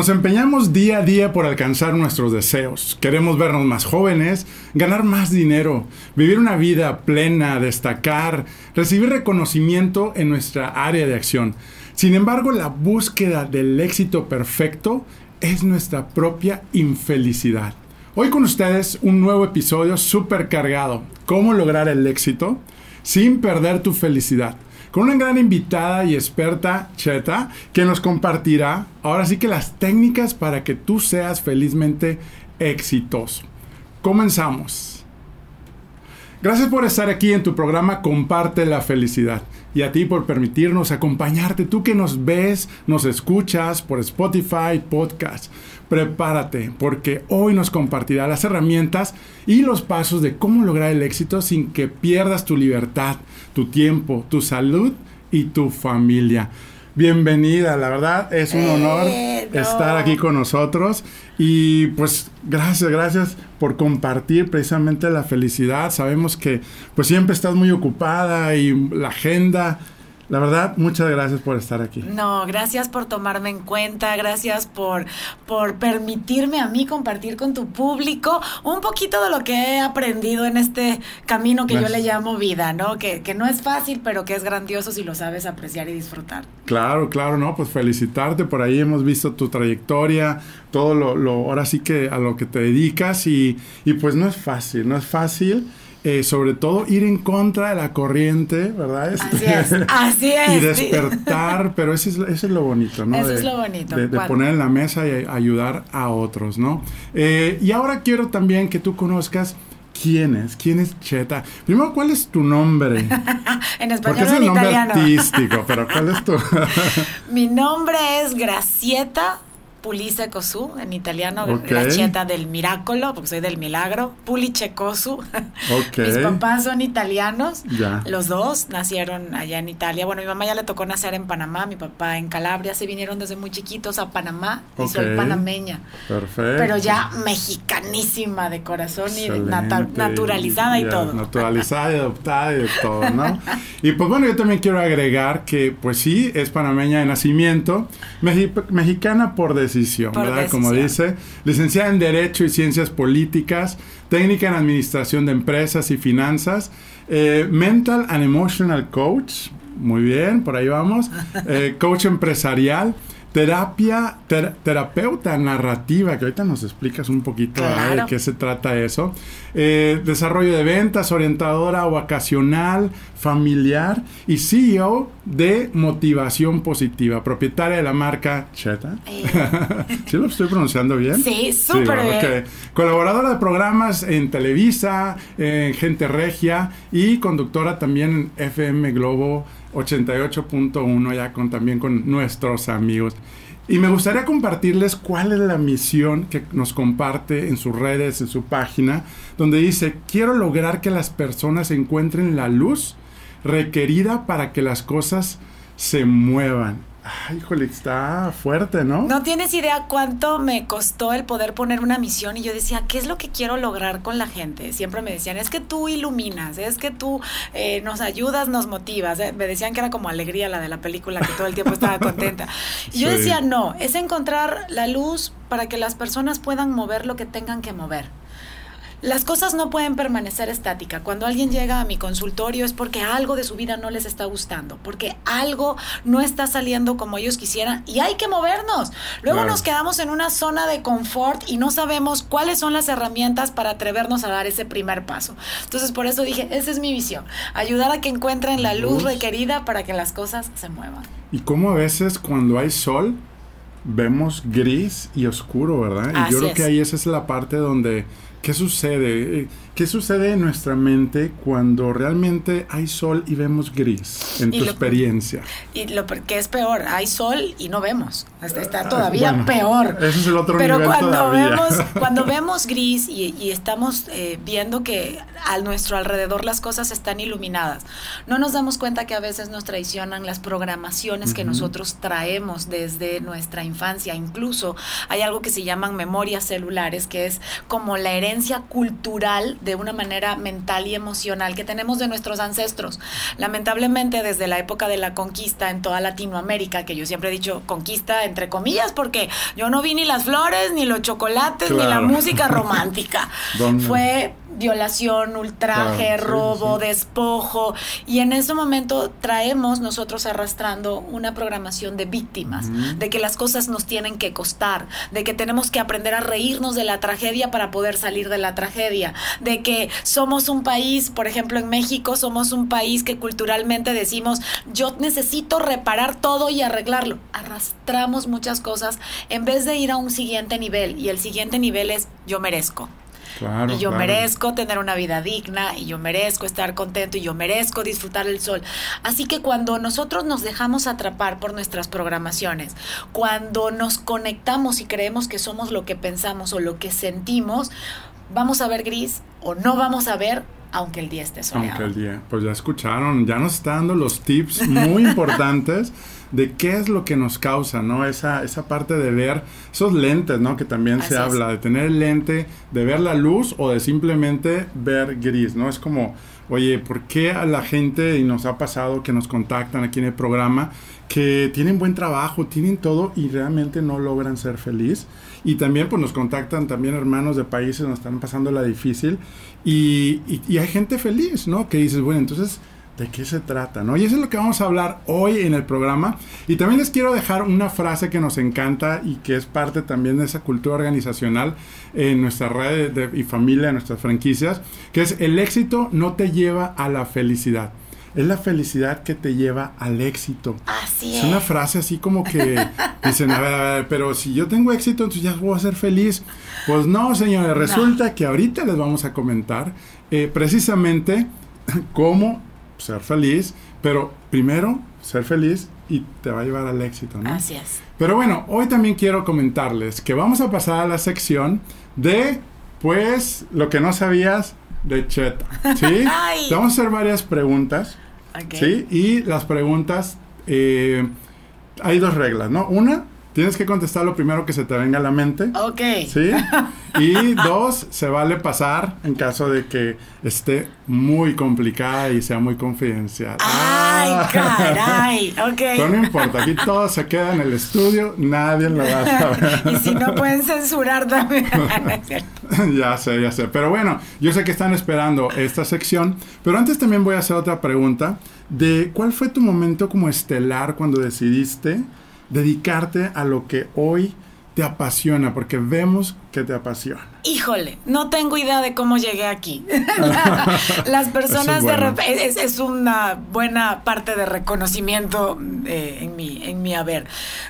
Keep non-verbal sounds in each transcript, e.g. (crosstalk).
Nos empeñamos día a día por alcanzar nuestros deseos. Queremos vernos más jóvenes, ganar más dinero, vivir una vida plena, destacar, recibir reconocimiento en nuestra área de acción. Sin embargo, la búsqueda del éxito perfecto es nuestra propia infelicidad. Hoy con ustedes un nuevo episodio súper cargado. ¿Cómo lograr el éxito sin perder tu felicidad? Con una gran invitada y experta, Cheta, que nos compartirá ahora sí que las técnicas para que tú seas felizmente exitoso. Comenzamos. Gracias por estar aquí en tu programa Comparte la Felicidad y a ti por permitirnos acompañarte, tú que nos ves, nos escuchas por Spotify, podcast. Prepárate porque hoy nos compartirá las herramientas y los pasos de cómo lograr el éxito sin que pierdas tu libertad, tu tiempo, tu salud y tu familia. Bienvenida, la verdad es un honor eh, estar aquí con nosotros y pues gracias, gracias por compartir precisamente la felicidad. Sabemos que pues siempre estás muy ocupada y la agenda la verdad, muchas gracias por estar aquí. No, gracias por tomarme en cuenta, gracias por, por permitirme a mí compartir con tu público un poquito de lo que he aprendido en este camino que yo le llamo vida, ¿no? Que, que no es fácil, pero que es grandioso si lo sabes apreciar y disfrutar. Claro, claro, no, pues felicitarte, por ahí hemos visto tu trayectoria, todo lo, lo ahora sí que a lo que te dedicas y, y pues no es fácil, no es fácil. Eh, sobre todo ir en contra de la corriente, ¿verdad? así es, (laughs) así es. Y despertar, pero eso es, eso es lo bonito, ¿no? Eso es lo bonito. De, poner en la mesa y ayudar a otros, ¿no? Eh, y ahora quiero también que tú conozcas quién es, quién es Cheta. Primero, ¿cuál es tu nombre? (laughs) en español Porque es el nombre artístico, pero ¿cuál es tu...? (laughs) Mi nombre es Gracieta Pulice Cosu, en italiano, la cheta del miracolo, porque soy del milagro, Pulice Cosu. (laughs) Mis papás son italianos, los dos nacieron allá en Italia. Bueno, mi mamá ya le tocó nacer en Panamá, mi papá en Calabria, se vinieron desde muy chiquitos a Panamá y soy panameña. Perfecto. Pero ya mexicanísima de corazón y naturalizada y, todo. Naturalizada y adoptada y de todo, ¿no? (laughs) y pues bueno, yo también quiero agregar que pues sí, es panameña de nacimiento, mexicana por decir ¿verdad? Como dice, licenciada en Derecho y Ciencias Políticas, técnica en Administración de Empresas y Finanzas, eh, Mental and Emotional Coach, muy bien, por ahí vamos, (laughs) eh, coach empresarial terapia, terapeuta narrativa, que ahorita nos explicas un poquito de qué se trata eso. Eh, desarrollo de ventas, orientadora vacacional, familiar y CEO de motivación positiva, propietaria de la marca Cheta. Eh. (laughs) ¿Sí lo estoy pronunciando bien? Sí, súper bien. Colaboradora de programas en Televisa, en Gente Regia y conductora también en FM Globo 88.1 ya con también con nuestros amigos. Y me gustaría compartirles cuál es la misión que nos comparte en sus redes, en su página, donde dice, quiero lograr que las personas encuentren la luz requerida para que las cosas se muevan. Ay, híjole, está fuerte, ¿no? No tienes idea cuánto me costó el poder poner una misión y yo decía, ¿qué es lo que quiero lograr con la gente? Siempre me decían, es que tú iluminas, es que tú eh, nos ayudas, nos motivas. Eh, me decían que era como alegría la de la película, que todo el tiempo estaba (laughs) contenta. Y yo decía, no, es encontrar la luz para que las personas puedan mover lo que tengan que mover. Las cosas no pueden permanecer estáticas. Cuando alguien llega a mi consultorio es porque algo de su vida no les está gustando, porque algo no está saliendo como ellos quisieran y hay que movernos. Luego nos quedamos en una zona de confort y no sabemos cuáles son las herramientas para atrevernos a dar ese primer paso. Entonces por eso dije, esa es mi visión, ayudar a que encuentren la luz, requerida para que las cosas se muevan. Y cómo a veces cuando hay sol vemos gris y oscuro, ¿verdad? y yo creo que ahí esa es la parte donde ¿Qué sucede? ¿Qué sucede en nuestra mente cuando realmente hay sol y vemos gris en tu experiencia? Y lo que es peor, hay sol y no vemos. Está, ah, todavía peor. Ese es el otro Pero nivel cuando vemos (laughs) cuando vemos gris y, estamos eh, viendo que a nuestro alrededor las cosas están iluminadas, no nos damos cuenta que a veces nos traicionan las programaciones que nosotros traemos desde nuestra infancia. Incluso hay algo que se llaman memorias celulares, que es como la herencia cultural de una manera mental y emocional que tenemos de nuestros ancestros. Lamentablemente, desde la época de la conquista en toda Latinoamérica, que yo siempre he dicho conquista entre comillas, porque yo no vi ni las flores, ni los chocolates, ni la música (laughs) romántica. Fue violación, ultraje, robo, despojo. Y en ese momento traemos nosotros arrastrando una programación de víctimas, de que las cosas nos tienen que costar, de que tenemos que aprender a reírnos de la tragedia para poder salir de la tragedia, de que somos un país, por ejemplo en México, somos un país que culturalmente decimos, yo necesito reparar todo y arreglarlo. Arrastramos muchas cosas en vez de ir a un siguiente nivel y el siguiente nivel es yo merezco y yo merezco tener una vida digna, y yo merezco estar contento, y yo merezco disfrutar el sol. Así que cuando nosotros nos dejamos atrapar por nuestras programaciones, cuando nos conectamos y creemos que somos lo que pensamos o lo que sentimos, vamos a ver gris o no vamos a ver aunque el día esté soleado. Aunque el día, pues ya escucharon, ya nos está dando los tips muy (laughs) importantes de qué es lo que nos causa, ¿no? Esa, esa parte de ver esos lentes, ¿no? Que también se habla, de tener el lente, de ver la luz o de simplemente ver gris, ¿no? Es como, oye, ¿por qué a la gente, y nos ha pasado que nos contactan aquí en el programa, que tienen buen trabajo, tienen todo y realmente no logran ser feliz? Y también pues nos contactan también hermanos de países donde están pasando la difícil y, y, y hay gente feliz, ¿no? Que dices, bueno, entonces de qué se trata, ¿no? Y eso es lo que vamos a hablar hoy en el programa. Y también les quiero dejar una frase que nos encanta y que es parte también de esa cultura organizacional en nuestra red de, y familia, en nuestras franquicias, que es el éxito no te lleva a la felicidad. Es la felicidad que te lleva al éxito. Así es. Es una frase así como que (laughs) dicen, a ver, a ver, pero si yo tengo éxito, entonces ya voy a ser feliz. Pues no, señores, resulta que ahorita les vamos a comentar eh, precisamente (clears throat) cómo ser feliz, pero primero ser feliz y te va a llevar al éxito, ¿no? Así es. Pero bueno, hoy también quiero comentarles que vamos a pasar a la sección de, pues, lo que no sabías de Cheta, ¿sí? (laughs) te vamos a hacer varias preguntas, ¿sí? Y las preguntas, eh, hay dos reglas, ¿no? Una, Tienes que contestar lo primero que se te venga a la mente. Ok. ¿Sí? (laughs) Y dos, se vale pasar en caso de que esté muy complicada y sea muy confidencial. ¡Ay, ah. caray! Ok. Pero no importa, aquí todo se queda en el estudio, nadie lo va a saber. (laughs) y si no pueden censurar también. (laughs) ya sé, ya sé. Pero bueno, yo sé que están esperando esta sección, pero antes también voy a hacer otra pregunta de cuál fue tu momento como estelar cuando decidiste dedicarte a lo que hoy te apasiona, porque vemos que te apasiona. Híjole, no tengo idea de cómo llegué aquí. (laughs) Las personas es de es, una buena parte de reconocimiento eh, en mi en mi haber.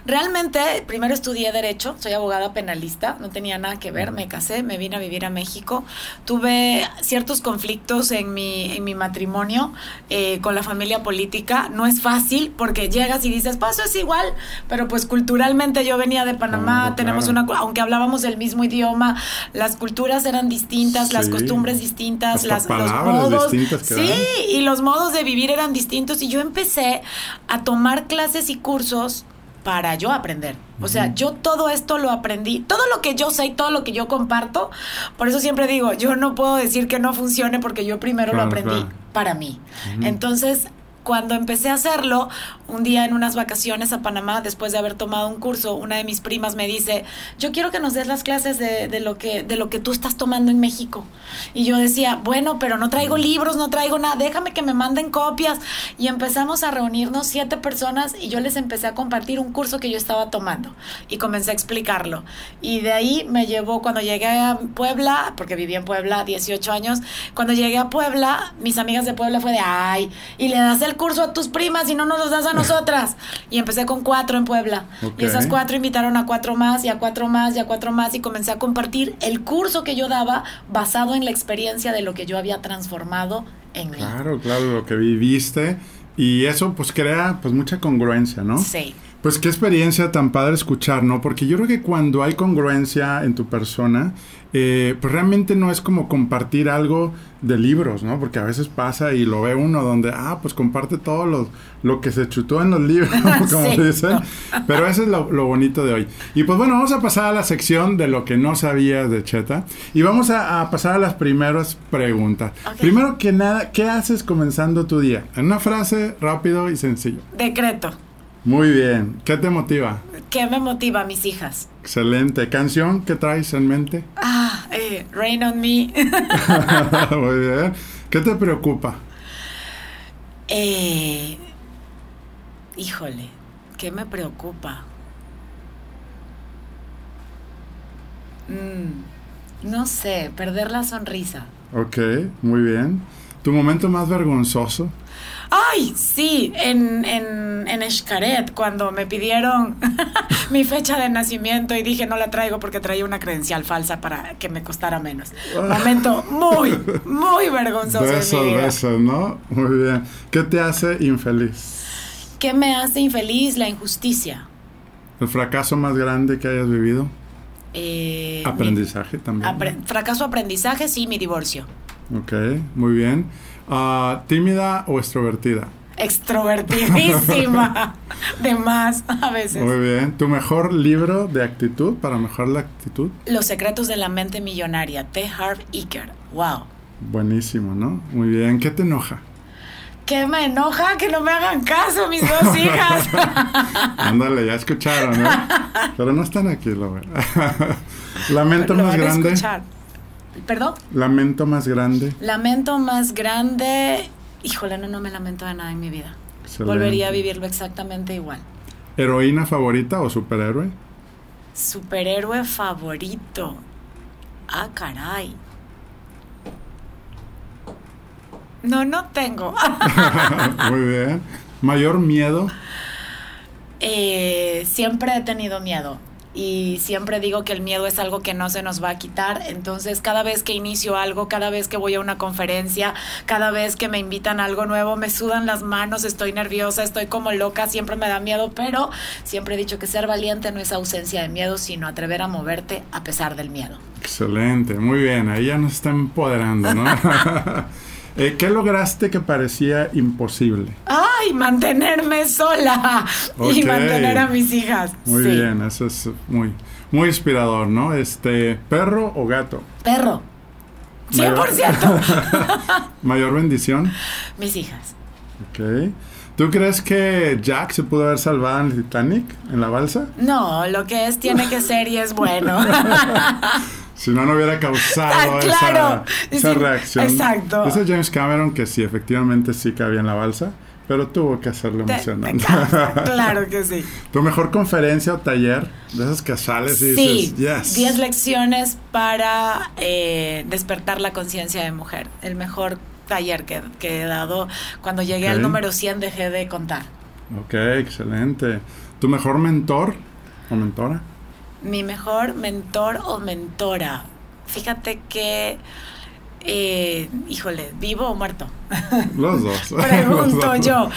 Realmente primero estudié derecho, soy abogada penalista, no tenía nada que ver, me casé, me vine a vivir a México, tuve ciertos conflictos en mi en mi matrimonio eh, con la familia política. No es fácil porque llegas y dices, pues eso es igual, pero pues culturalmente yo venía de Panamá, tenemos una aunque hablábamos el mismo idioma, las culturas eran distintas, las costumbres distintas, las, los modos. sí, y los modos de vivir eran distintos. Y yo empecé a tomar clases y cursos para yo aprender. O sea, yo todo esto lo aprendí, todo lo que yo sé y todo lo que yo comparto, por eso siempre digo, yo no puedo decir que no funcione porque yo primero lo aprendí para mí. Entonces, cuando empecé a hacerlo, un día en unas vacaciones a Panamá, después de haber tomado un curso, una de mis primas me dice, yo quiero que nos des las clases de, de, lo, que, de lo que tú estás tomando en México. Y yo decía, bueno, pero no traigo libros, no traigo nada, déjame que me manden copias. Y empezamos a reunirnos siete personas y yo les empecé a compartir un curso que yo estaba tomando y comencé a explicarlo. Y de ahí me llevó, cuando llegué a Puebla, porque viví en Puebla 18 años, cuando llegué a Puebla, mis amigas de Puebla fue de, ay, y le das el curso a tus primas y no nos los das a nosotras. Y empecé con cuatro en Puebla. Y esas cuatro invitaron a cuatro más y a cuatro más y a cuatro más y comencé a compartir el curso que yo daba basado en la experiencia de lo que yo había transformado en mí. Claro, claro, lo que viviste. Y eso pues crea pues mucha congruencia, ¿no? Sí. Pues qué experiencia tan padre escuchar, ¿no? Porque yo creo que cuando hay congruencia en tu persona, eh, pues realmente no es como compartir algo de libros, ¿no? Porque a veces pasa y lo ve uno donde, ah, pues comparte todo lo, lo que se chutó en los libros, (laughs) como dicen. Pero eso es lo, bonito de hoy. Y pues bueno, vamos a pasar a la sección de lo que no sabías de Cheta. Y vamos a, pasar a las primeras preguntas. Primero que nada, ¿qué haces comenzando tu día? En una frase, rápido y sencillo. Decreto. Muy bien. ¿Qué te motiva? ¿Qué me motiva, mis hijas? Excelente. ¿Canción que traes en mente? Ah, eh, Rain on Me. (laughs) Muy bien. ¿Qué te preocupa? Eh, híjole, ¿qué me preocupa? Mm, no sé, perder la sonrisa. Ok, muy bien. ¿Tu momento más vergonzoso? Ay, sí, en, en, en Escaret, cuando me pidieron (laughs) mi fecha de nacimiento y dije no la traigo porque traía una credencial falsa para que me costara menos. Momento muy, muy vergonzoso. Besos, besos, ¿no? Muy bien. ¿Qué te hace infeliz? ¿Qué me hace infeliz? La injusticia. ¿El fracaso más grande que hayas vivido? Eh, aprendizaje también. fracaso, aprendizaje, sí, mi divorcio. Ok, muy bien. Ah, ¿Tímida o extrovertida? Extrovertidísima. (laughs) de más a veces. Muy bien. ¿Tu mejor libro de actitud para mejorar la actitud? Los secretos de la mente millonaria, T. Harv Eker. Wow. Buenísimo, ¿no? Muy bien. ¿Qué te enoja? ¿Qué me enoja? Que no me hagan caso mis dos (laughs) hijas. (laughs) Ándale, ya escucharon, ¿no? Pero no están aquí, lo Lamento más grande. ¿Perdón? Lamento más grande. Lamento más grande. Híjole, no, no me lamento de nada en mi vida. Volvería a vivirlo exactamente igual. ¿Heroína favorita o superhéroe? Superhéroe favorito. Ah, caray. No, no tengo. (laughs) Muy bien. ¿Mayor miedo? Eh, siempre he tenido miedo y siempre digo que el miedo es algo que no se nos va a quitar. Entonces, cada vez que inicio algo, cada vez que voy a una conferencia, cada vez que me invitan a algo nuevo, me sudan las manos, estoy nerviosa, estoy como loca, siempre me da miedo, pero siempre he dicho que ser valiente no es ausencia de miedo, sino atrever a moverte a pesar del miedo. Excelente, muy bien, ahí ya nos está empoderando, ¿no? (laughs) Eh, ¿Qué lograste que parecía imposible? ¡Ay! Mantenerme sola y mantener a mis hijas. Muy bien, eso es muy, muy inspirador, ¿no? Este, ¿perro o gato? Perro. 100%. (laughs) ¿Mayor bendición? Mis hijas. Ok. ¿Tú crees que Jack se pudo haber salvado en el Titanic, en la balsa? No, lo que es tiene que ser y es bueno. (laughs) Si no, no hubiera causado (laughs) ah, esa, reacción. Exacto. Dice James Cameron que sí, efectivamente sí cabía en la balsa, pero tuvo que hacerlo emocionante. (laughs) claro que sí. ¿Tu mejor conferencia o taller? De esas que sales y sí, dices, 10 lecciones para eh, despertar la conciencia de mujer. El mejor taller que, he dado. Cuando llegué al número 100 dejé de contar. Ok, excelente. ¿Tu mejor mentor o mentora? Mi mejor mentor o mentora. Fíjate que, eh, híjole, ¿vivo o muerto? Los dos. (laughs) Pregunto (laughs) yo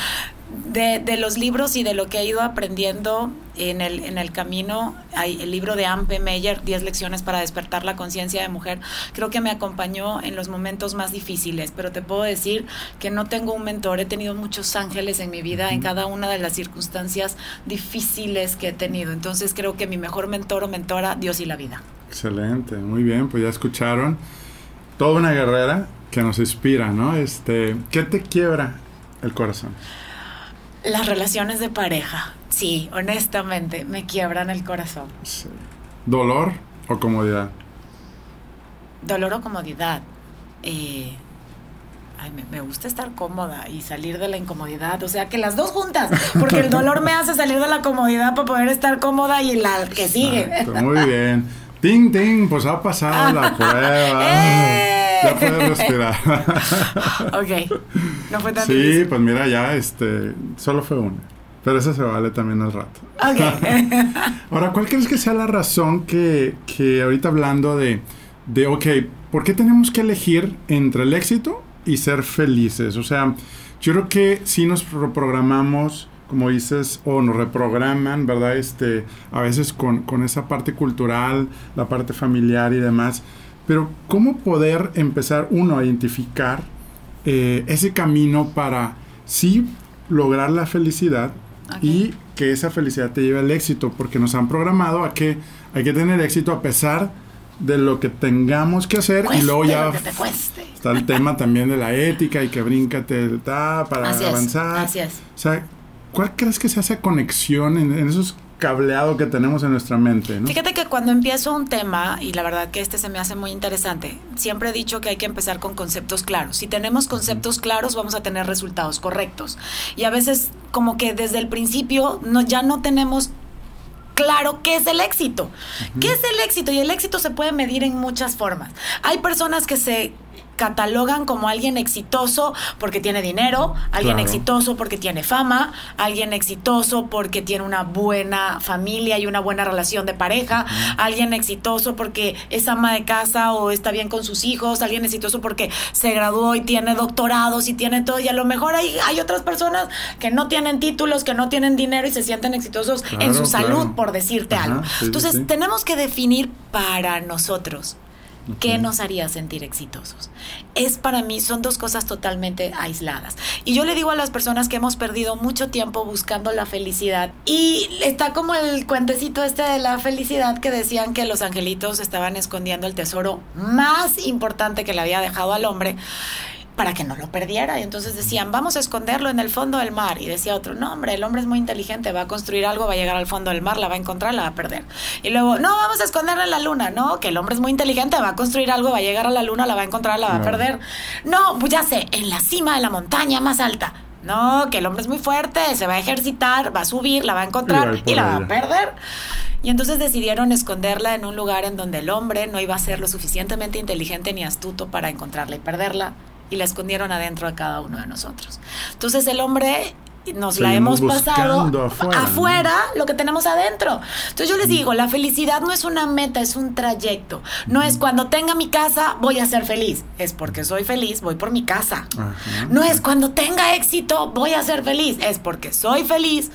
de, de, los libros y de lo que he ido aprendiendo en el, en el camino, hay el libro de Ampe Meyer, 10 lecciones para despertar la conciencia de mujer, creo que me acompañó en los momentos más difíciles, pero te puedo decir que no tengo un mentor, he tenido muchos ángeles en mi vida, en cada una de las circunstancias difíciles que he tenido, entonces creo que mi mejor mentor o mentora, Dios y la vida. Excelente, muy bien, pues ya escucharon, toda una guerrera que nos inspira, ¿no? Este, ¿qué te quiebra el corazón? Las relaciones de pareja, sí, honestamente, me quiebran el corazón. ¿Dolor o comodidad? Dolor o comodidad. Eh, ay, me, gusta estar cómoda y salir de la incomodidad. O sea, que las dos juntas, porque el dolor me hace salir de la comodidad para poder estar cómoda y la que sigue. muy bien. Ting, ting, pues ha pasado la (laughs) prueba. ¡Eh! Ya puedes respirar. (laughs) ok. No fue tan Sí, pues mira, ya, este, solo fue una. Pero eso se vale también al rato. Ok. (laughs) Ahora, ¿cuál crees que sea la razón que, que ahorita hablando de, de, ok, ¿por qué tenemos que elegir entre el éxito y ser felices? O sea, yo creo que si nos programamos como dices, o nos reprograman, ¿verdad? Este, a veces con, con esa parte cultural, la parte familiar y demás. Pero ¿cómo poder empezar uno a identificar eh, ese camino para sí lograr la felicidad y que esa felicidad te lleve al éxito? Porque nos han programado a que hay que tener éxito a pesar de lo que tengamos que hacer y luego ya está el tema también de la ética y que bríncate ta, para avanzar. así es. O sea, ¿cuál crees que sea esa conexión en, en esos cableado que tenemos en nuestra mente. ¿no? Fíjate que cuando empiezo un tema, y la verdad que este se me hace muy interesante, siempre he dicho que hay que empezar con conceptos claros. Si tenemos conceptos claros, vamos a tener resultados correctos. Y a veces como que desde el principio no, ya no tenemos claro qué es el éxito. ¿Qué es el éxito? Y el éxito se puede medir en muchas formas. Hay personas que se catalogan como alguien exitoso porque tiene dinero, alguien exitoso porque tiene fama, alguien exitoso porque tiene una buena familia y una buena relación de pareja, alguien exitoso porque es ama de casa o está bien con sus hijos, alguien exitoso porque se graduó y tiene doctorados y tiene todo, y a lo mejor hay, hay otras personas que no tienen títulos, que no tienen dinero y se sienten exitosos en su salud, por decirte algo. Entonces, tenemos que definir para nosotros ¿Qué nos haría sentir exitosos? Es para mí, son dos cosas totalmente aisladas. Y yo le digo a las personas que hemos perdido mucho tiempo buscando la felicidad. Y está como el cuentecito este de la felicidad que decían que los angelitos estaban escondiendo el tesoro más importante que le había dejado al hombre para que no lo perdiera. Y entonces decían, vamos a esconderlo en el fondo del mar. Y decía otro, no, hombre, el hombre es muy inteligente, va a construir algo, va a llegar al fondo del mar, la va a encontrar, la va a perder. Y luego, no, vamos a esconderlo en la luna. No, que el hombre es muy inteligente, va a construir algo, va a llegar a la luna, la va a encontrar, la va a perder. No, pues ya sé, en la cima de la montaña más alta. No, que el hombre es muy fuerte, se va a ejercitar, va a subir, la va a encontrar y, la va a perder. Y entonces decidieron esconderla en un lugar en donde el hombre no iba a ser lo suficientemente inteligente ni astuto para encontrarla y perderla y la escondieron adentro de cada uno de nosotros. Entonces el hombre nos la hemos pasado afuera, lo que tenemos adentro. Entonces yo les digo, la felicidad no es una meta, es un trayecto. No es cuando tenga mi casa voy a ser feliz, es porque soy feliz, voy por mi casa. No es cuando tenga éxito voy a ser feliz, es porque soy feliz,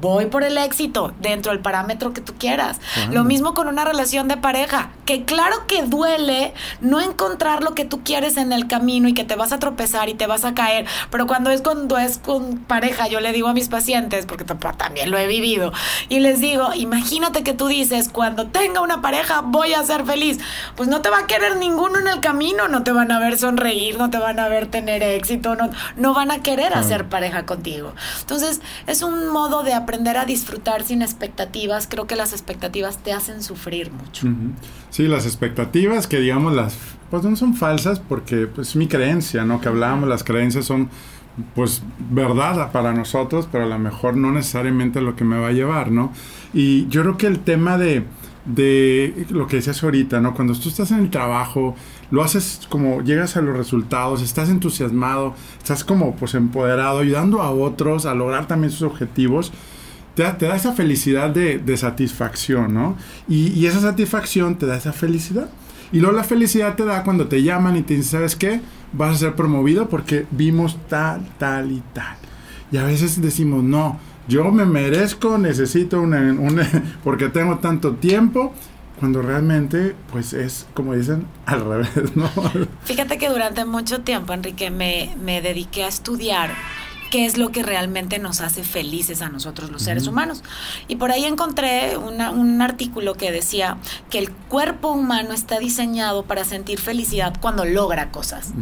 voy por el éxito dentro del parámetro que tú quieras. Lo mismo con una relación de pareja, que claro que duele no encontrar lo que tú quieres en el camino y que te vas a tropezar y te vas a caer, pero cuando es cuando es con pareja, yo le digo a mis pacientes, porque también lo he vivido, y les digo, imagínate que tú dices, cuando tenga una pareja voy a ser feliz, pues no te va a querer ninguno en el camino, no te van a ver sonreír, no te van a ver tener éxito, no, no van a querer hacer pareja contigo. Entonces, es un modo de aprender a disfrutar sin expectativas, creo que las expectativas te hacen sufrir mucho. Sí, las expectativas que digamos las, pues no son falsas porque pues mi creencia, ¿no? Que hablábamos, las creencias son pues verdad para nosotros, pero a lo mejor no necesariamente lo que me va a llevar, ¿no? Y yo creo que el tema de, de lo que decías ahorita, ¿no? Cuando tú estás en el trabajo, lo haces como llegas a los resultados, estás entusiasmado, estás como pues empoderado, ayudando a otros a lograr también sus objetivos, te da, esa felicidad de, satisfacción, ¿no? Y, esa satisfacción te da esa felicidad. Y luego la felicidad te da cuando te llaman y te dicen, ¿sabes qué? Vas a ser promovido porque vimos tal, tal y tal. Y a veces decimos, no, yo me merezco, necesito una, (laughs) porque tengo tanto tiempo cuando realmente pues es como dicen (laughs) al revés, ¿no? Fíjate que durante mucho tiempo, Enrique, me dediqué a estudiar qué es lo que realmente nos hace felices a nosotros los seres humanos. Y por ahí encontré un artículo que decía que el cuerpo humano está diseñado para sentir felicidad cuando logra cosas.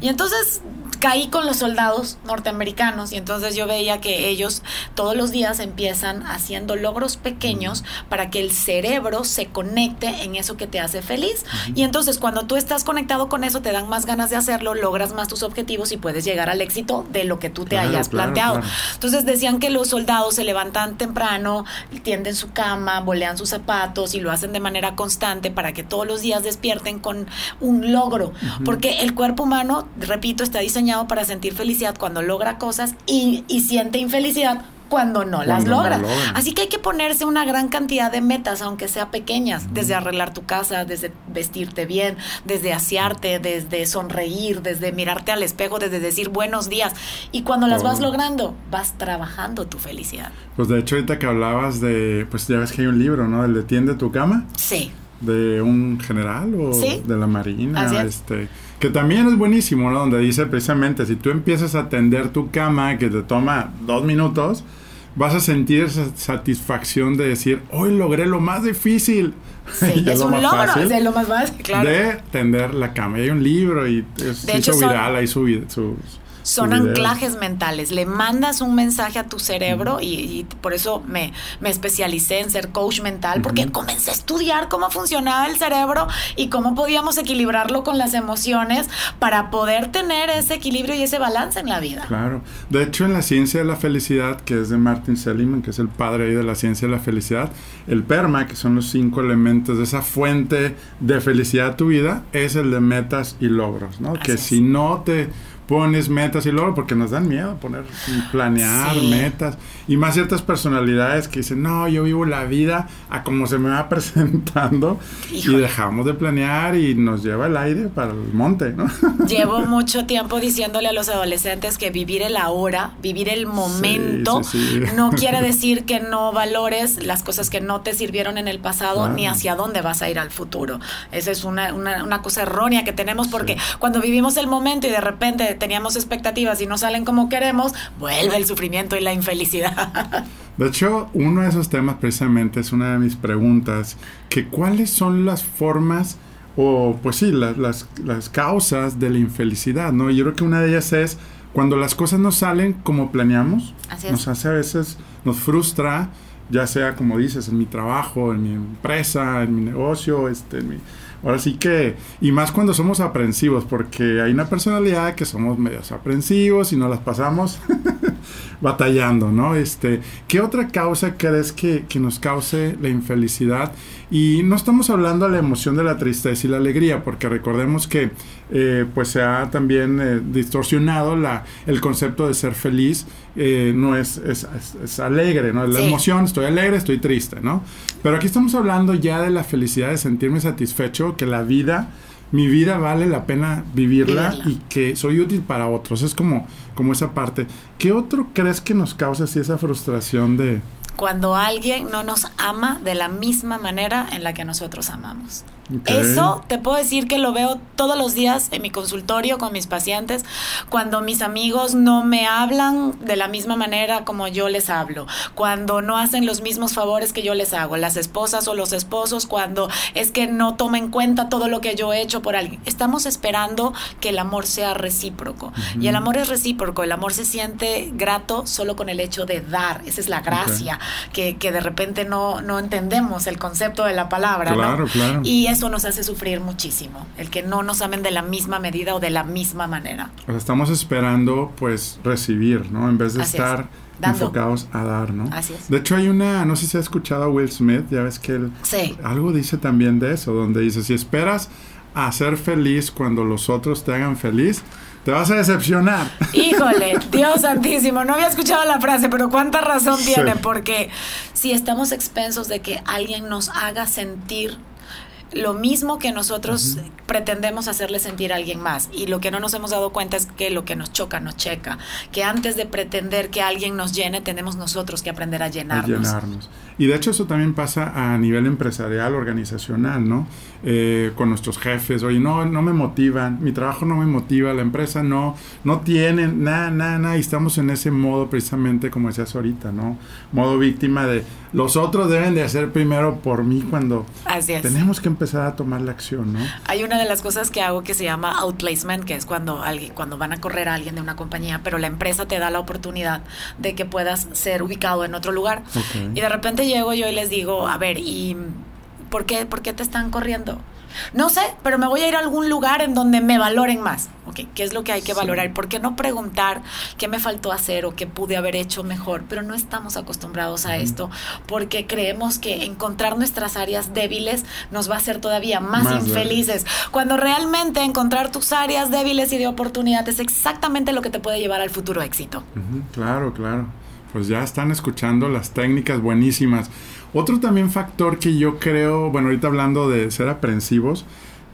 Y entonces caí con los soldados norteamericanos y entonces yo veía que ellos todos los días empiezan haciendo logros pequeños para que el cerebro se conecte en eso que te hace feliz. Y entonces cuando tú estás conectado con eso te dan más ganas de hacerlo, logras más tus objetivos y puedes llegar al éxito de lo que tú te hayas planteado. Entonces decían que los soldados se levantan temprano, tienden su cama, bolean sus zapatos y lo hacen de manera constante para que todos los días despierten con un logro, porque el cuerpo humano, repito, está diseñado para sentir felicidad cuando logra cosas y, siente infelicidad cuando no las no logran. Así que hay que ponerse una gran cantidad de metas, aunque sea pequeñas, desde arreglar tu casa, desde vestirte bien, desde asearte, desde sonreír, desde mirarte al espejo, desde decir buenos días. Y cuando las vas logrando, vas trabajando tu felicidad. Pues de hecho, ahorita que hablabas de, pues ya ves que hay un libro, ¿no? El de Tiende tu cama, Sí. De un general o Sí. de la Marina, es. este, que también es buenísimo, ¿no? Donde dice precisamente, si tú empiezas a tender tu cama, que te toma dos minutos, vas a sentir esa satisfacción de decir, hoy logré lo más difícil. Sí, (laughs) es lo un más logro, fácil es lo más básico, claro. De tender la cama. Y hay un libro y es, De se hecho, hizo son- viral su, vid- su, Son anclajes mentales. Le mandas un mensaje a tu cerebro y, y por eso me, me especialicé en ser coach mental, porque comencé a estudiar cómo funcionaba el cerebro y cómo podíamos equilibrarlo con las emociones para poder tener ese equilibrio y ese balance en la vida. Claro. De hecho, en la ciencia de la felicidad, que es de Martin Seligman, que es el padre ahí de la ciencia de la felicidad, el PERMA, que son los cinco elementos de esa fuente de felicidad a tu vida, es el de metas y logros, ¿no? Así que es. si no te pones metas y logros, porque nos dan miedo poner, planear Sí. metas, y más ciertas personalidades que dicen, no, yo vivo la vida a como se me va (laughs) presentando, y dejamos de planear y nos lleva el aire para el monte, ¿no? (laughs) Llevo mucho tiempo diciéndole a los adolescentes que vivir el ahora, vivir el momento, sí, sí. no quiere decir que no valores las cosas que no te sirvieron en el pasado ni hacia dónde vas a ir al futuro. Esa es una, una, una cosa errónea que tenemos porque cuando vivimos el momento y de repente teníamos expectativas y no salen como queremos, vuelve el sufrimiento y la infelicidad. De hecho, uno de esos temas precisamente es una de mis preguntas, que cuáles son las formas o pues sí, la- las, las causas de la infelicidad, ¿no? Yo creo que una de ellas es cuando las cosas no salen como planeamos, Así es. nos hace a veces, nos frustra, ya sea como dices, en mi trabajo, en mi empresa, en mi negocio, este, en mi... Ahora sí que, y más cuando somos aprensivos, porque hay una personalidad que somos medios aprensivos y nos las pasamos (laughs) batallando, ¿no? Este, ¿qué otra causa crees que, que nos cause la infelicidad? Y no estamos hablando de la emoción de la tristeza y la alegría, porque recordemos que eh, pues se ha también eh, distorsionado la, el concepto de ser feliz, eh, no es, es, es- es alegre, ¿no? La Sí. emoción, estoy alegre, estoy triste, ¿no? Pero aquí estamos hablando ya de la felicidad, de sentirme satisfecho, que la vida mi vida vale la pena vivirla, Vivirla. y que soy útil para otros. Es como, como esa parte. ¿Qué otro crees que nos causa así esa frustración de... Cuando alguien no nos ama de la misma manera en la que nosotros amamos. Ok. Eso te puedo decir que lo veo todos los días en mi consultorio con mis pacientes, cuando mis amigos no me hablan de la misma manera como yo les hablo, cuando no hacen los mismos favores que yo les hago, las esposas o los esposos, cuando es que no toman en cuenta todo lo que yo he hecho por alguien. Estamos esperando que el amor sea recíproco. Y el amor es recíproco, el amor se siente grato solo con el hecho de dar, esa es la gracia, que, que de repente no, no entendemos el concepto de la palabra. ¿no? Claro, claro. Y eso nos hace sufrir muchísimo, el que no nos amen de la misma medida o de la misma manera. O sea, estamos esperando, pues, recibir, ¿no? En vez de Así es. estar Dando. enfocados a dar, ¿no? Así es. De hecho, hay una, no sé si has escuchado a Will Smith, ya ves que él Sí. algo dice también de eso, donde dice, si esperas a ser feliz cuando los otros te hagan feliz, te vas a decepcionar. Híjole, (laughs) Dios santísimo, no había escuchado la frase, pero cuánta razón Sí. tiene, porque si estamos expensos de que alguien nos haga sentir lo mismo que nosotros pretendemos hacerle sentir a alguien más. Y lo que no nos hemos dado cuenta es que lo que nos choca, nos checa. Que antes de pretender que alguien nos llene, tenemos nosotros que aprender a a llenarnos. Y de hecho eso también pasa a nivel empresarial, organizacional, ¿no? Eh, con nuestros jefes, oye, no, no me motivan, mi trabajo no me motiva, la empresa no, no tienen nada, nada, nada, y estamos en ese modo precisamente como decías ahorita, ¿no? Modo víctima de los otros deben de hacer primero por mí cuando Así es. tenemos que empezar a tomar la acción, ¿no? Hay una de las cosas que hago que se llama outplacement, que es cuando alguien, cuando van a correr a alguien de una compañía, pero la empresa te da la oportunidad de que puedas ser ubicado en otro lugar. Y de repente llego yo y les digo, a ver, ¿y por qué, por qué te están corriendo? No sé, pero me voy a ir a algún lugar en donde me valoren más. Ok, ¿qué es lo que hay que Sí. valorar? ¿Por qué no preguntar qué me faltó hacer o qué pude haber hecho mejor? Pero no estamos acostumbrados a esto porque creemos que encontrar nuestras áreas débiles nos va a hacer todavía más, Más infelices. Cuando realmente encontrar tus áreas débiles y de oportunidad es exactamente lo que te puede llevar al futuro éxito. Ujú, Claro, claro. pues ya están escuchando las técnicas buenísimas. Otro también factor que yo creo, bueno, ahorita hablando de ser aprensivos,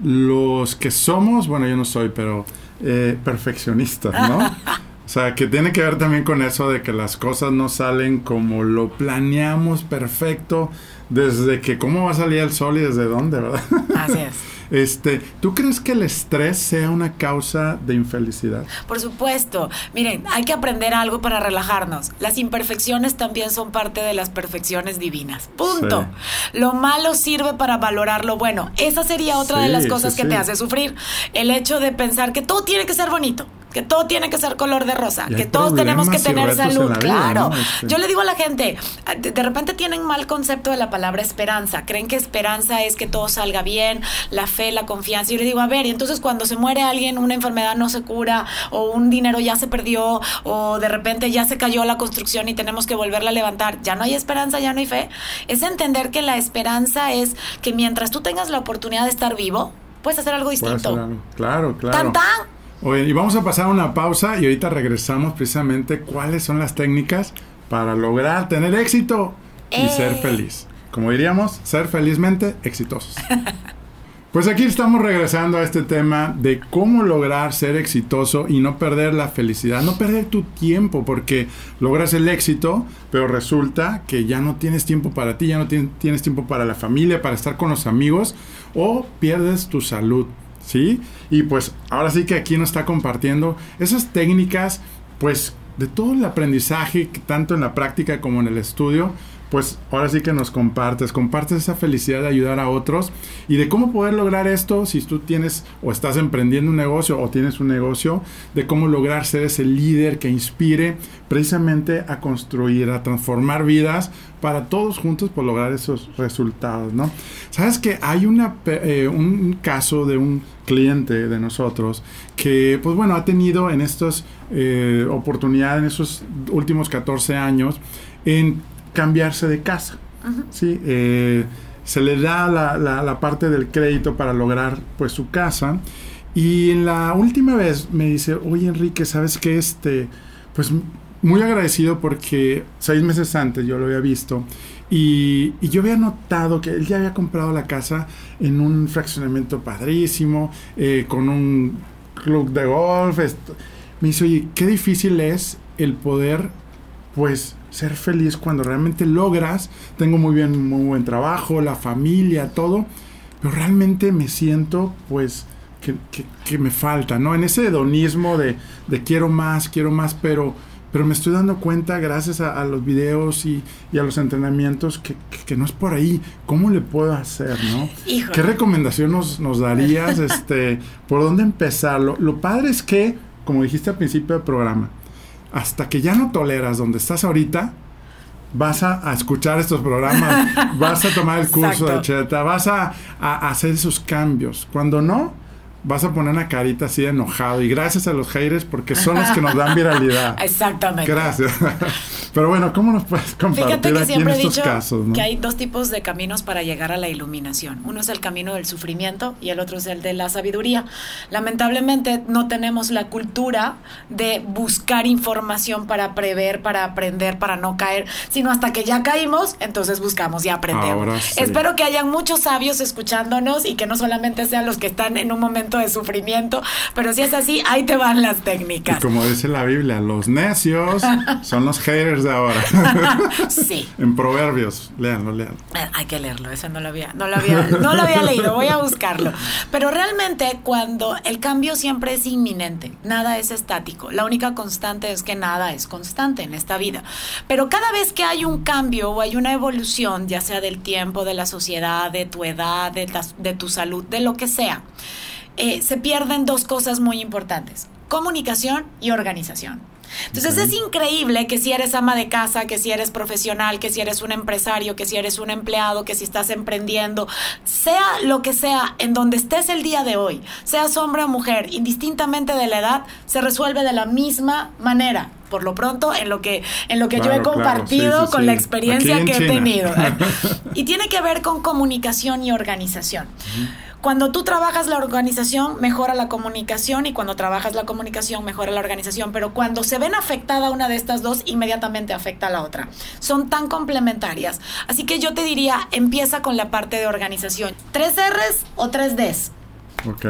los que somos, bueno, yo no soy, pero eh, perfeccionistas, ¿no? (laughs) O sea, que tiene que ver también con eso de que las cosas no salen como lo planeamos perfecto, desde que cómo va a salir el sol y desde dónde, ¿verdad? Así es. (laughs) Este, ¿tú crees que el estrés sea una causa de infelicidad? Por supuesto. Miren, hay que aprender algo para relajarnos. Las imperfecciones también son parte de las perfecciones divinas. Punto. Lo malo sirve para valorar lo bueno. Esa sería otra de las cosas que te hace sufrir. El hecho de pensar que todo tiene que ser bonito que todo tiene que ser color de rosa, que todos tenemos que tener salud, claro. Este. Yo le digo a la gente, de repente tienen mal concepto de la palabra esperanza, creen que esperanza es que todo salga bien, la fe, la confianza. Yo le digo, a ver, y entonces cuando se muere alguien, una enfermedad no se cura, o un dinero ya se perdió, o de repente ya se cayó la construcción y tenemos que volverla a levantar, ya no hay esperanza, ya no hay fe. Es entender que la esperanza es que mientras tú tengas la oportunidad de estar vivo, puedes hacer algo distinto. Claro, claro. ¡Tan, tan! Oye, y vamos a pasar una pausa y ahorita regresamos precisamente cuáles son las técnicas para lograr tener éxito y ser feliz. Como diríamos, ser felizmente exitosos. (laughs) Pues aquí estamos regresando a este tema de cómo lograr ser exitoso y no perder la felicidad, no perder tu tiempo, porque logras el éxito, pero resulta que ya no tienes tiempo para ti, ya no tienes tiempo para la familia, para estar con los amigos, o pierdes tu salud. ¿sí? Y pues ahora sí que aquí nos está compartiendo esas técnicas, pues de todo el aprendizaje, tanto en la práctica como en el estudio, pues ahora sí que nos compartes, compartes esa felicidad de ayudar a otros y de cómo poder lograr esto si tú tienes o estás emprendiendo un negocio o tienes un negocio, de cómo lograr ser ese líder que inspire precisamente a construir, a transformar vidas para todos juntos por lograr esos resultados, ¿no? Sabes que hay eh, un caso de un cliente de nosotros que, pues bueno, ha tenido en estas eh, oportunidades, en esos últimos 14 años, en cambiarse de casa. ¿sí? Eh, se le da la, la, parte del crédito para lograr pues su casa. Y en la última vez me dice, oye Enrique, ¿sabes qué? Este, pues muy agradecido porque seis meses antes yo lo había visto y, y, yo había notado que él ya había comprado la casa en un fraccionamiento padrísimo, eh, con un club de golf. Me dice, oye, qué difícil es el poder, pues, ser feliz cuando realmente logras, tengo muy bien, muy buen trabajo, la familia, todo, pero realmente me siento pues que, me falta, ¿no? En ese hedonismo de, de, quiero más, quiero más, pero, pero me estoy dando cuenta gracias a, los videos y, a los entrenamientos que, que, no es por ahí. ¿Cómo le puedo hacer, no? ¿Qué recomendación nos, nos darías? (laughs) este, ¿Por dónde empezarlo? Lo padre es que, como dijiste al principio del programa, hasta que ya no toleras donde estás ahorita, vas a, escuchar estos programas, (laughs) vas a tomar el curso de Cheta, vas a, a, hacer esos cambios. Cuando no, vas a poner una carita así de enojado. Y gracias a los haters porque son los que nos dan viralidad. (laughs) Exactamente. Gracias. (laughs) Pero bueno, ¿cómo nos puedes compartir aquí en estos casos? Que hay dos tipos de caminos para llegar a la iluminación. Uno es el camino del sufrimiento y el otro es el de la sabiduría. Lamentablemente no tenemos la cultura de buscar información para prever, para aprender, para no caer, sino hasta que ya caímos, entonces buscamos y aprendemos. Espero que hayan muchos sabios escuchándonos y que no solamente sean los que están en un momento de sufrimiento, pero si es así, ahí te van las técnicas. Y como dice la Biblia, los necios (laughs) son los haters de ahora. (laughs) sí. en Proverbios, léanlo, léanlo. Eh, hay que leerlo, eso no lo había, no lo había, no lo había leído, voy a buscarlo. Pero realmente cuando el cambio siempre es inminente, nada es estático. La única constante es que nada es constante en esta vida. Pero cada vez que hay un cambio o hay una evolución, ya sea del tiempo, de la sociedad, de tu edad, de, de tu salud, de lo que sea, eh, se pierden dos cosas muy importantes, comunicación y organización. Entonces es increíble que si eres ama de casa, que si eres profesional, que si eres un empresario, que si eres un empleado, que si estás emprendiendo, sea lo que sea, en donde estés el día de hoy, seas hombre o mujer, indistintamente de la edad, se resuelve de la misma manera. Por lo pronto en lo que en lo que yo he compartido con la experiencia que he tenido. (laughs) Y tiene que ver con comunicación y organización Cuando tú trabajas la organización, mejora la comunicación y cuando trabajas la comunicación, mejora la organización. Pero cuando se ven afectada una de estas dos, inmediatamente afecta a la otra. Son tan complementarias. Así que yo te diría, empieza con la parte de organización. ¿Tres R's o tres D's? Ok.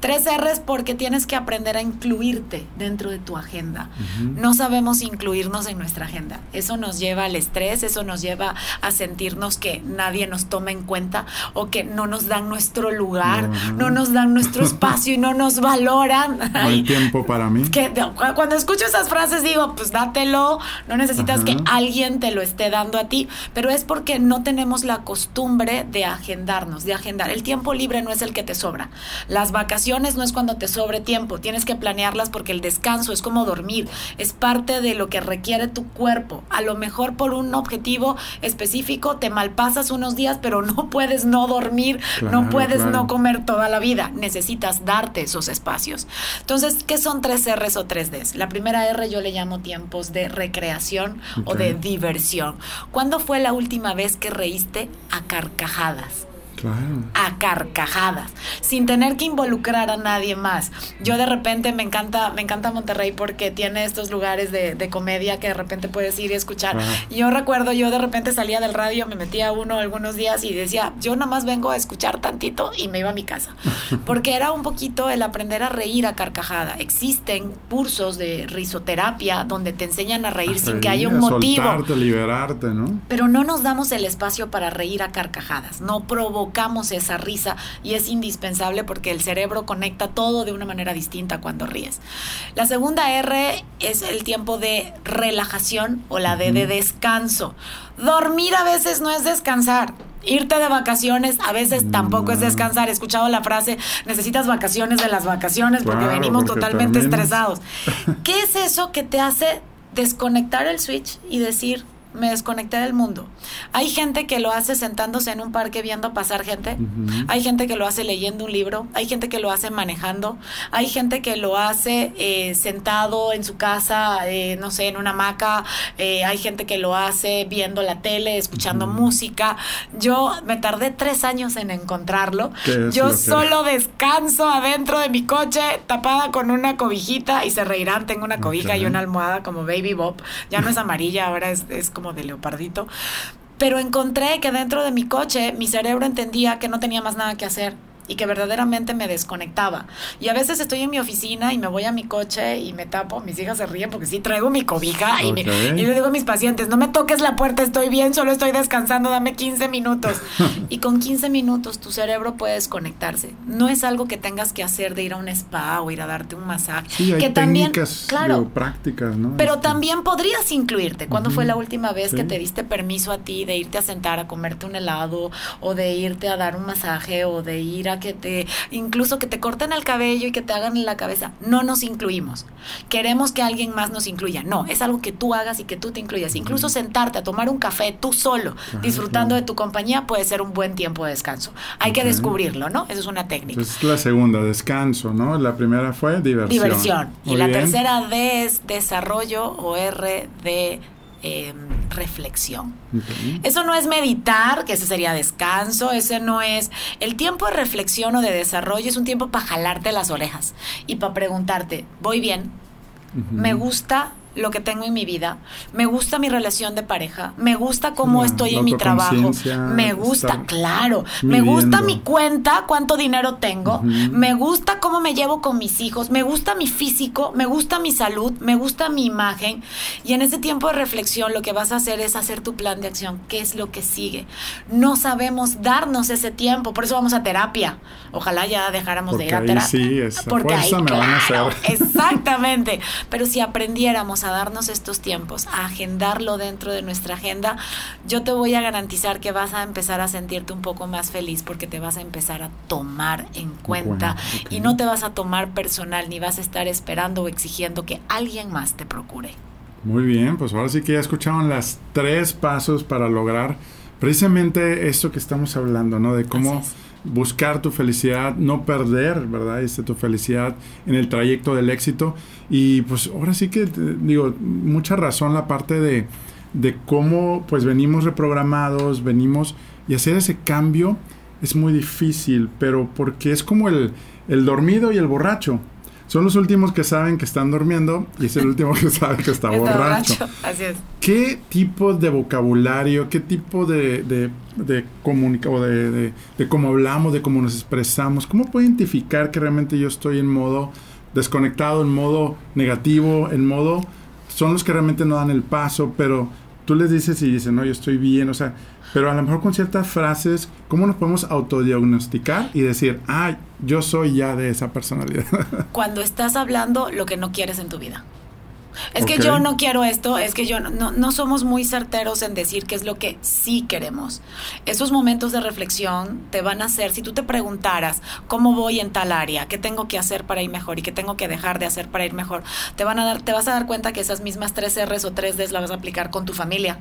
Tres R's porque tienes que aprender a incluirte dentro de tu agenda. No sabemos incluirnos en nuestra agenda. Eso nos lleva al estrés, eso nos lleva a sentirnos que nadie nos toma en cuenta o que no nos dan nuestro lugar, no nos dan nuestro espacio y no nos valoran. (laughs) No hay tiempo para mí. Que, cuando escucho esas frases digo, pues dátelo, no necesitas que alguien te lo esté dando a ti, pero es porque no tenemos la costumbre de agendarnos, de agendar. El tiempo libre no es el que te sobra. Las vacaciones no es cuando te sobre tiempo, tienes que planearlas porque el descanso es como dormir, es parte de lo que requiere tu cuerpo. A lo mejor por un objetivo específico te malpasas unos días, pero no (laughs) puedes no dormir, no puedes no comer toda la vida, necesitas darte esos espacios. Entonces, ¿qué son tres R's o tres Ds? La primera R yo le llamo tiempos de recreación o de diversión. ¿Cuándo fue la última vez que reíste a carcajadas? A carcajadas, sin tener que involucrar a nadie más. Yo de repente me encanta, me encanta Monterrey porque tiene estos lugares de, comedia que de repente puedes ir y escuchar. Yo recuerdo, yo de repente salía del radio, me metía a uno algunos días y decía, yo nada más vengo a escuchar tantito y me iba a mi casa. (laughs) Porque era un poquito el aprender a reír a carcajada. Existen cursos de risoterapia donde te enseñan a reír sin que haya un motivo. Soltarte, liberarte, ¿no? Pero no nos damos el espacio para reír a carcajadas, no provocamos esa risa y es indispensable porque el cerebro conecta todo de una manera distinta cuando ríes. La segunda R es el tiempo de relajación o la D de descanso. Dormir a veces no es descansar. Irte de vacaciones a veces tampoco es descansar. He escuchado la frase, necesitas vacaciones de las vacaciones porque venimos totalmente estresados. (laughs) ¿Qué es eso que te hace desconectar el switch y decir, me desconecté del mundo. Hay gente que lo hace sentándose en un parque viendo pasar gente, hay gente que lo hace leyendo un libro, hay gente que lo hace manejando, hay gente que lo hace eh, sentado en su casa, eh, no sé, en una hamaca, eh, hay gente que lo hace viendo la tele, escuchando música. Yo me tardé tres años en encontrarlo. Yo solo descanso adentro de mi coche, tapada con una cobijita y se reirán, tengo una cobija y una almohada como Baby Bob. Ya no es amarilla, ahora es, es como de leopardito. Pero encontré que dentro de mi coche mi cerebro entendía que no tenía más nada que hacer y que verdaderamente me desconectaba. Y a veces estoy en mi oficina y me voy a mi coche y me tapo, mis hijas se ríen porque sí traigo mi cobija y, le digo a mis pacientes, no me toques la puerta, estoy bien, solo estoy descansando, dame 15 minutos. (laughs) y con 15 minutos tu cerebro puede desconectarse. No es algo que tengas que hacer de ir a un spa o ir a darte un masaje. Sí, hay que también, claro, prácticas, ¿no? Pero este. también podrías incluirte. ¿Cuándo fue la última vez que te diste permiso a ti de irte a sentar a comerte un helado o de irte a dar un masaje o de ir a que te, incluso que te corten el cabello y que te hagan en la cabeza. No nos incluimos. Queremos que alguien más nos incluya. No, es algo que tú hagas y que tú te incluyas. Incluso sentarte a tomar un café tú solo, disfrutando de tu compañía, puede ser un buen tiempo de descanso. Hay que descubrirlo, ¿no? Esa es una técnica. es la segunda, descanso, ¿no? La primera fue diversión. Diversión. y la tercera D es desarrollo o R de Em, reflexión. Eso no es meditar, que ese sería descanso, ese no es... El tiempo de reflexión o de desarrollo es un tiempo para jalarte las orejas y para preguntarte, ¿voy bien? ¿Me gusta lo que tengo en mi vida, me gusta mi relación de pareja, me gusta cómo estoy en mi trabajo, me gusta, claro, me gusta mi cuenta, cuánto dinero tengo, me gusta cómo me llevo con mis hijos, me gusta mi físico, me gusta mi salud, me gusta mi imagen. Y en ese tiempo de reflexión lo que vas a hacer es hacer tu plan de acción, qué es lo que sigue. No sabemos darnos ese tiempo, por eso vamos a terapia. Ojalá ya dejáramos de ir a terapia. Sí, porque ahí, claro, exactamente. Pero si aprendiéramos a darnos estos tiempos, a agendarlo dentro de nuestra agenda, yo te voy a garantizar que vas a empezar a sentirte un poco más feliz porque te vas a empezar a tomar en cuenta y no te vas a tomar personal ni vas a estar esperando o exigiendo que alguien más te procure. Muy bien, pues ahora sí que ya escucharon las tres pasos para lograr precisamente esto que estamos hablando, ¿no? De cómo buscar tu felicidad, no perder, ¿verdad? Este, tu felicidad en el trayecto del éxito. Y pues ahora sí que, digo, mucha razón la parte de, de cómo pues venimos reprogramados, venimos y hacer ese cambio es muy difícil, pero porque es como el, el dormido y el borracho. Son los últimos que saben que están durmiendo y es el último que sabe que está, (laughs) borracho. Así es. ¿Qué tipo de vocabulario, qué tipo de, de, de de, de, cómo hablamos, de cómo nos expresamos, cómo puedo identificar que realmente yo estoy en modo desconectado, en modo negativo, en modo... Son los que realmente no dan el paso, pero tú les dices y dicen, no, yo estoy bien, o sea, pero a lo mejor con ciertas frases, ¿cómo nos podemos autodiagnosticar y decir, ah, yo soy ya de esa personalidad? Cuando estás hablando lo que no quieres en tu vida. Es que yo no quiero esto, es que yo no, no, somos muy certeros en decir qué es lo que sí queremos. Esos momentos de reflexión te van a hacer, si tú te preguntaras cómo voy en tal área, qué tengo que hacer para ir mejor y qué tengo que dejar de hacer para ir mejor, te van a dar, te vas a dar cuenta que esas mismas tres R's o tres D's las vas a aplicar con tu familia,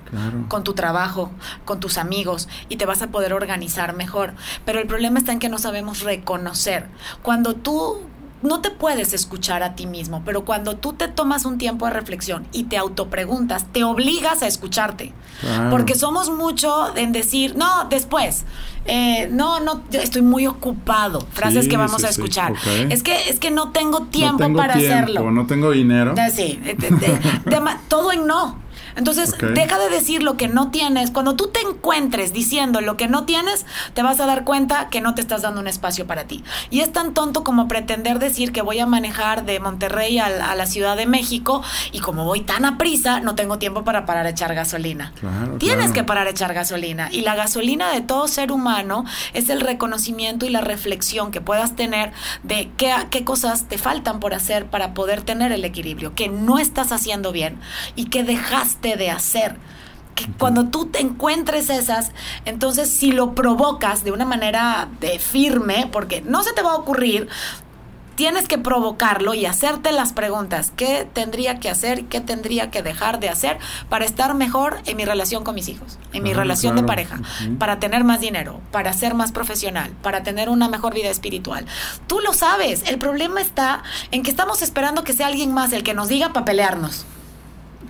con tu trabajo, con tus amigos y te vas a poder organizar mejor. Pero el problema está en que no sabemos reconocer. Cuando tú no te puedes escuchar a ti mismo, pero cuando tú te tomas un tiempo de reflexión y te autopreguntas, te obligas a escucharte. Porque somos mucho en decir, no, después, eh, no, no, estoy muy ocupado. Frases que vamos a escuchar. Es que es que no tengo tiempo para hacerlo. No tengo dinero. Sí, todo en no. Entonces, deja de decir lo que no tienes. Cuando tú te encuentres diciendo lo que no tienes, te vas a dar cuenta que no te estás dando un espacio para ti. Y es tan tonto como pretender decir que voy a manejar de Monterrey a, la Ciudad de México y como voy tan a prisa, no tengo tiempo para parar a echar gasolina. Tienes que parar a echar gasolina. Y la gasolina de todo ser humano es el reconocimiento y la reflexión que puedas tener de qué, qué cosas te faltan por hacer para poder tener el equilibrio, que no estás haciendo bien y que dejaste de hacer. Que cuando tú te encuentres esas, entonces si lo provocas de una manera de firme, porque no se te va a ocurrir, tienes que provocarlo y hacerte las preguntas, ¿qué tendría que hacer, qué tendría que dejar de hacer para estar mejor en mi relación con mis hijos, en mi relación de pareja, para tener más dinero, para ser más profesional, para tener una mejor vida espiritual? Tú lo sabes, el problema está en que estamos esperando que sea alguien más el que nos diga para pelearnos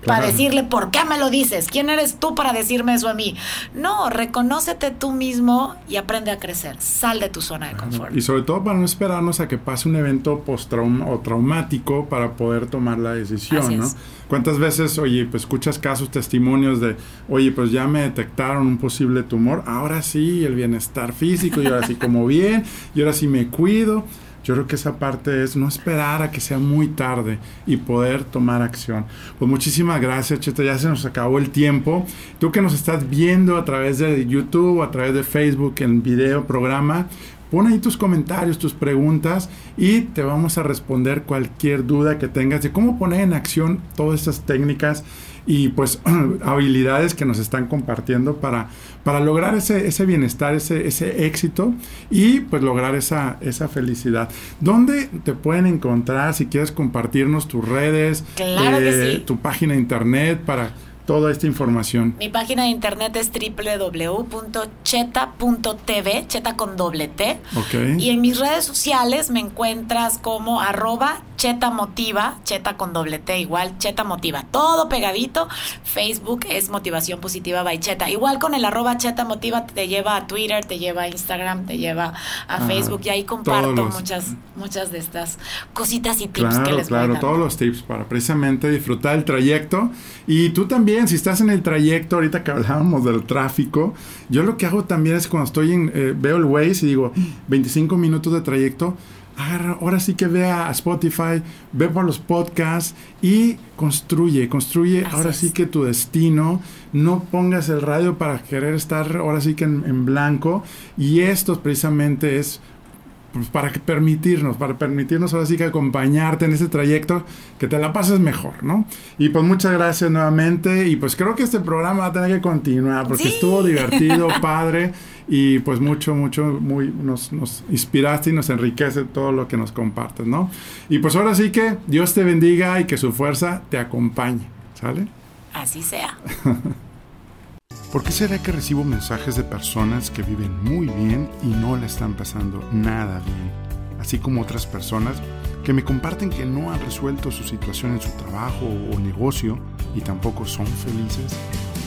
para decirle, ¿por qué me lo dices? ¿Quién eres tú para decirme eso a mí? No, reconócete tú mismo y aprende a crecer. Sal de tu zona de confort. Y sobre todo para no esperarnos a que pase un evento post o traumático para poder tomar la decisión, ¿no? ¿Cuántas veces, oye, pues escuchas casos, testimonios de, oye, pues ya me detectaron un posible tumor, ahora sí, el bienestar físico, y ahora sí como bien, y ahora sí me cuido. Yo creo que esa parte es no esperar a que sea muy tarde y poder tomar acción. Pues muchísimas gracias, Cheta. Ya se nos acabó el tiempo. Tú que nos estás viendo a través de YouTube, a través de Facebook, en video, programa, Pon ahí tus comentarios, tus preguntas y te vamos a responder cualquier duda que tengas de cómo poner en acción todas estas técnicas y pues (clears throat) habilidades que nos están compartiendo para, para lograr ese, ese bienestar, ese, ese éxito y pues lograr esa, esa felicidad. ¿Dónde te pueden encontrar si quieres compartirnos tus redes, eh, tu página de internet para toda esta información? Mi página de internet es www.cheta.tv, cheta con doble T. Y en mis redes sociales me encuentras como arroba Cheta Motiva, Cheta con doble T igual, Cheta Motiva, todo pegadito. Facebook es Motivación Positiva by Cheta. Igual con el arroba Cheta Motiva te lleva a Twitter, te lleva a Instagram, te lleva a Facebook y ahí comparto muchas muchas de estas cositas y tips que les Claro, todos los tips para precisamente disfrutar el trayecto. Y tú también, si estás en el trayecto, ahorita que hablábamos del tráfico, yo lo que hago también es cuando estoy en, eh, veo el Waze y digo, 25 minutos de trayecto, ahora sí que ve a Spotify, ve por los podcasts y construye, construye ahora sí que tu destino. No pongas el radio para querer estar ahora sí que en, blanco. Y esto precisamente es pues, para permitirnos, para permitirnos ahora sí que acompañarte en este trayecto, que te la pases mejor, ¿no? Y pues muchas gracias nuevamente y pues creo que este programa va a tener que continuar porque estuvo divertido, (laughs) padre y pues mucho, mucho, muy, nos, nos inspiraste y nos enriquece todo lo que nos compartes, ¿no? Y pues ahora sí que Dios te bendiga y que su fuerza te acompañe, ¿sale? Así sea. (laughs) ¿Por qué será que recibo mensajes de personas que viven muy bien y no la están pasando nada bien? Así como otras personas que me comparten que no han resuelto su situación en su trabajo o negocio y tampoco son felices.